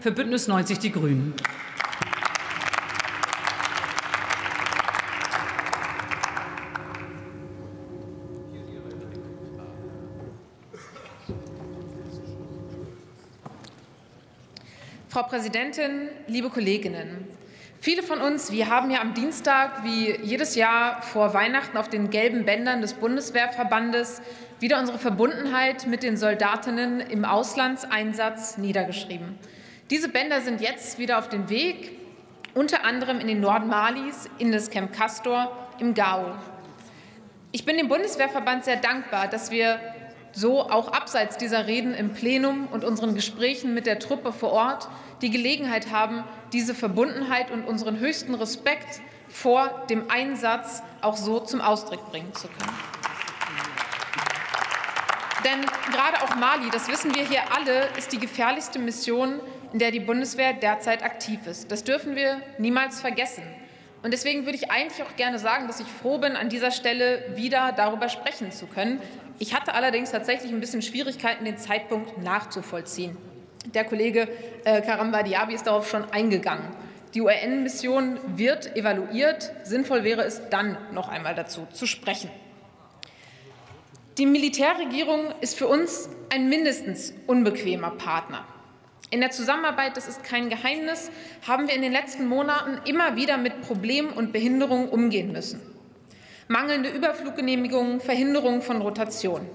Für Bündnis 90 Die Grünen. Frau Präsidentin, liebe Kolleginnen! Viele von uns, wir haben ja am Dienstag wie jedes Jahr vor Weihnachten auf den gelben Bändern des Bundeswehrverbandes wieder unsere Verbundenheit mit den Soldatinnen im Auslandseinsatz niedergeschrieben. Diese Bänder sind jetzt wieder auf dem Weg, unter anderem in den Norden Malis, in das Camp Castor im Gao. Ich bin dem Bundeswehrverband sehr dankbar, dass wir so auch abseits dieser Reden im Plenum und unseren Gesprächen mit der Truppe vor Ort die Gelegenheit haben, diese Verbundenheit und unseren höchsten Respekt vor dem Einsatz auch so zum Ausdruck bringen zu können. Denn gerade auch Mali, das wissen wir hier alle, ist die gefährlichste Mission, in der die Bundeswehr derzeit aktiv ist. Das dürfen wir niemals vergessen. Und deswegen würde ich eigentlich auch gerne sagen, dass ich froh bin, an dieser Stelle wieder darüber sprechen zu können. Ich hatte allerdings tatsächlich ein bisschen Schwierigkeiten, den Zeitpunkt nachzuvollziehen. Der Kollege äh, Karamba Diaby ist darauf schon eingegangen. Die UN-Mission wird evaluiert. Sinnvoll wäre es, dann noch einmal dazu zu sprechen. Die Militärregierung ist für uns ein mindestens unbequemer Partner. In der Zusammenarbeit, das ist kein Geheimnis, haben wir in den letzten Monaten immer wieder mit Problemen und Behinderungen umgehen müssen. Mangelnde Überfluggenehmigungen, Verhinderung von Rotation.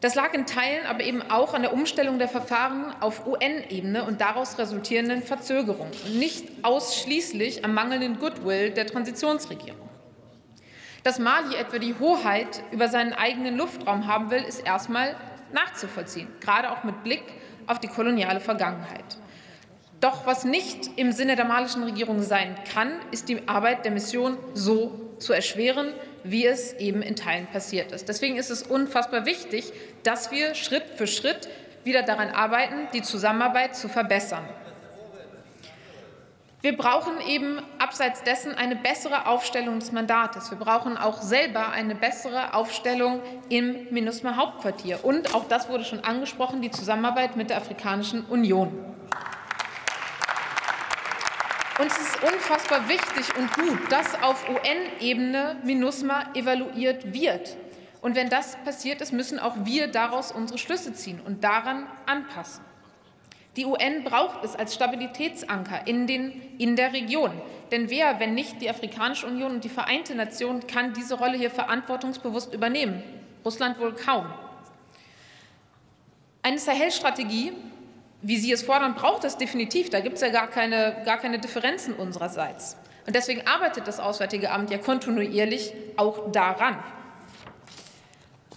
Das lag in Teilen aber eben auch an der Umstellung der Verfahren auf UN-Ebene und daraus resultierenden Verzögerungen und nicht ausschließlich am mangelnden Goodwill der Transitionsregierung. Dass Mali etwa die Hoheit über seinen eigenen Luftraum haben will, ist erstmal nachzuvollziehen, gerade auch mit Blick auf die koloniale Vergangenheit. Doch was nicht im Sinne der malischen Regierung sein kann, ist die Arbeit der Mission so zu erschweren, wie es eben in Teilen passiert ist. Deswegen ist es unfassbar wichtig, dass wir Schritt für Schritt wieder daran arbeiten, die Zusammenarbeit zu verbessern. Wir brauchen eben abseits dessen eine bessere Aufstellung des Mandates. Wir brauchen auch selber eine bessere Aufstellung im MINUSMA Hauptquartier. Und auch das wurde schon angesprochen, die Zusammenarbeit mit der Afrikanischen Union. Und es ist unfassbar wichtig und gut, dass auf UN-Ebene MINUSMA evaluiert wird. Und wenn das passiert ist, müssen auch wir daraus unsere Schlüsse ziehen und daran anpassen. Die UN braucht es als Stabilitätsanker in, den, in der Region. Denn wer, wenn nicht die Afrikanische Union und die Vereinte Nationen, kann diese Rolle hier verantwortungsbewusst übernehmen? Russland wohl kaum. Eine Sahel-Strategie, wie Sie es fordern, braucht es definitiv. Da gibt es ja gar keine, gar keine Differenzen unsererseits. Und deswegen arbeitet das Auswärtige Amt ja kontinuierlich auch daran.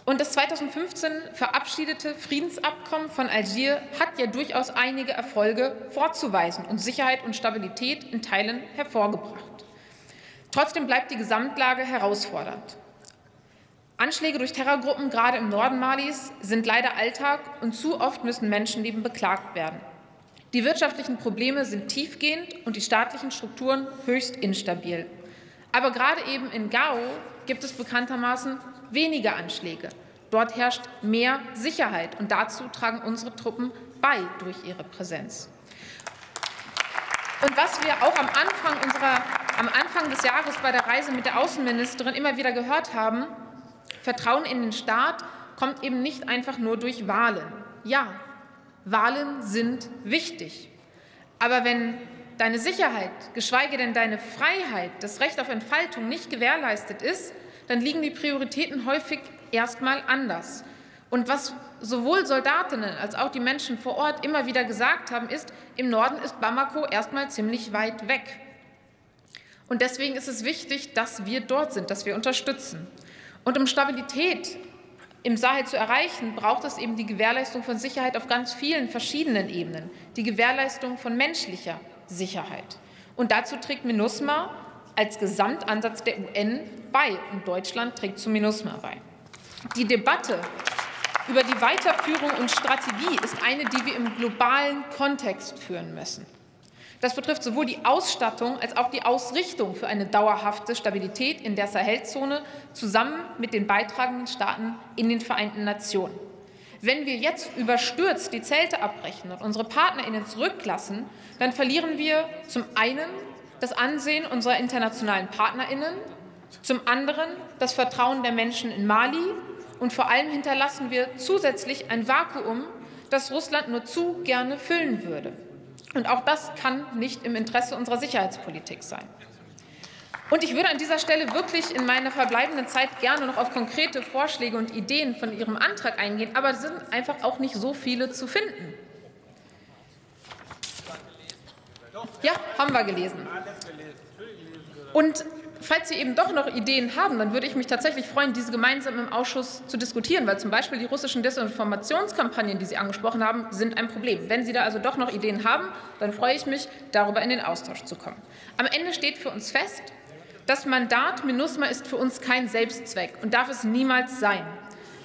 Und das 2015 verabschiedete Friedensabkommen von Algier hat ja durchaus einige Erfolge vorzuweisen und Sicherheit und Stabilität in Teilen hervorgebracht. Trotzdem bleibt die Gesamtlage herausfordernd. Anschläge durch Terrorgruppen, gerade im Norden Malis, sind leider Alltag und zu oft müssen Menschenleben beklagt werden. Die wirtschaftlichen Probleme sind tiefgehend und die staatlichen Strukturen höchst instabil. Aber gerade eben in Gao gibt es bekanntermaßen weniger Anschläge. Dort herrscht mehr Sicherheit und dazu tragen unsere Truppen bei durch ihre Präsenz. Und was wir auch am Anfang, unserer, am Anfang des Jahres bei der Reise mit der Außenministerin immer wieder gehört haben, Vertrauen in den Staat kommt eben nicht einfach nur durch Wahlen. Ja, Wahlen sind wichtig. Aber wenn deine Sicherheit, geschweige denn deine Freiheit, das Recht auf Entfaltung nicht gewährleistet ist, dann liegen die Prioritäten häufig erstmal anders. Und was sowohl Soldatinnen als auch die Menschen vor Ort immer wieder gesagt haben, ist, im Norden ist Bamako erstmal ziemlich weit weg. Und deswegen ist es wichtig, dass wir dort sind, dass wir unterstützen. Und um Stabilität im Sahel zu erreichen, braucht es eben die Gewährleistung von Sicherheit auf ganz vielen verschiedenen Ebenen, die Gewährleistung von menschlicher Sicherheit. Und dazu trägt MINUSMA als Gesamtansatz der UN bei und Deutschland trägt zu MINUSMA bei. Die Debatte über die Weiterführung und Strategie ist eine, die wir im globalen Kontext führen müssen. Das betrifft sowohl die Ausstattung als auch die Ausrichtung für eine dauerhafte Stabilität in der Sahelzone zusammen mit den beitragenden Staaten in den Vereinten Nationen. Wenn wir jetzt überstürzt die Zelte abbrechen und unsere PartnerInnen zurücklassen, dann verlieren wir zum einen das Ansehen unserer internationalen PartnerInnen, zum anderen das Vertrauen der Menschen in Mali und vor allem hinterlassen wir zusätzlich ein Vakuum, das Russland nur zu gerne füllen würde. Und auch das kann nicht im Interesse unserer Sicherheitspolitik sein. Und ich würde an dieser Stelle wirklich in meiner verbleibenden Zeit gerne noch auf konkrete Vorschläge und Ideen von Ihrem Antrag eingehen, aber es sind einfach auch nicht so viele zu finden. Ja, haben wir gelesen. Und falls Sie eben doch noch Ideen haben, dann würde ich mich tatsächlich freuen, diese gemeinsam im Ausschuss zu diskutieren, weil zum Beispiel die russischen Desinformationskampagnen, die Sie angesprochen haben, sind ein Problem. Wenn Sie da also doch noch Ideen haben, dann freue ich mich, darüber in den Austausch zu kommen. Am Ende steht für uns fest, das Mandat MINUSMA ist für uns kein Selbstzweck und darf es niemals sein.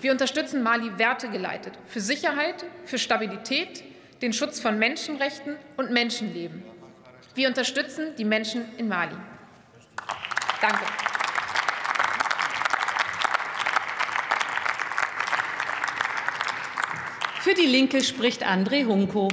Wir unterstützen Mali wertegeleitet für Sicherheit, für Stabilität, den Schutz von Menschenrechten und Menschenleben. Wir unterstützen die Menschen in Mali. Danke. Für die Linke spricht André Hunko.